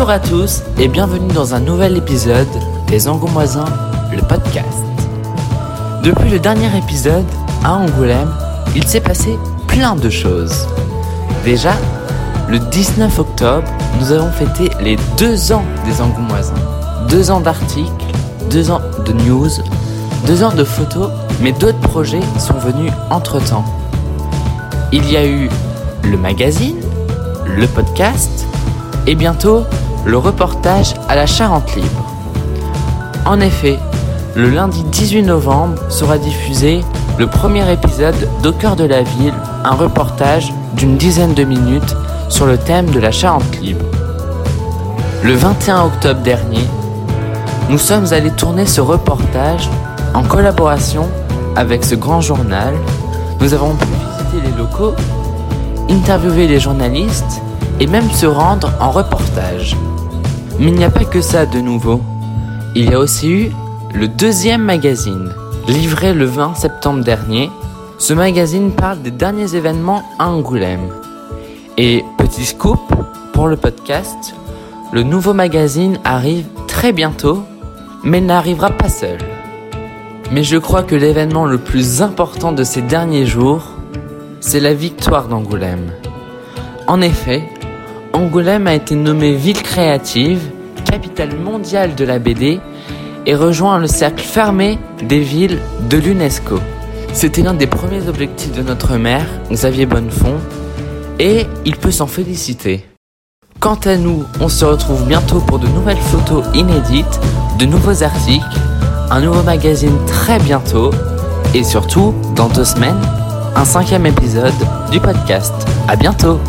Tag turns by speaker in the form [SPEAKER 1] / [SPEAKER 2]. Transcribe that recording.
[SPEAKER 1] Bonjour à tous et bienvenue dans un nouvel épisode des Angoumoisins, le podcast. Depuis le dernier épisode, à Angoulême, il s'est passé plein de choses. Déjà, le 19 octobre, nous avons fêté les deux ans des Angoumoisins. Deux ans d'articles, deux ans de news, deux ans de photos, mais d'autres projets sont venus entre-temps. Il y a eu le magazine, le podcast et bientôt le reportage à la Charente Libre. En effet, le lundi 18 novembre sera diffusé le premier épisode d'Au de la ville, un reportage d'une dizaine de minutes sur le thème de la Charente Libre. Le 21 octobre dernier, nous sommes allés tourner ce reportage en collaboration avec ce grand journal. Nous avons pu visiter les locaux, interviewer les journalistes et même se rendre en reportage. Mais il n'y a pas que ça de nouveau. Il y a aussi eu le deuxième magazine, livré le 20 septembre dernier. Ce magazine parle des derniers événements à Angoulême. Et petit scoop, pour le podcast, le nouveau magazine arrive très bientôt, mais n'arrivera pas seul. Mais je crois que l'événement le plus important de ces derniers jours, c'est la victoire d'Angoulême. En effet, Angoulême a été nommée ville créative, capitale mondiale de la BD et rejoint le cercle fermé des villes de l'UNESCO. C'était l'un des premiers objectifs de notre maire, Xavier Bonnefond, et il peut s'en féliciter. Quant à nous, on se retrouve bientôt pour de nouvelles photos inédites, de nouveaux articles, un nouveau magazine très bientôt, et surtout, dans deux semaines, un cinquième épisode du podcast. À bientôt!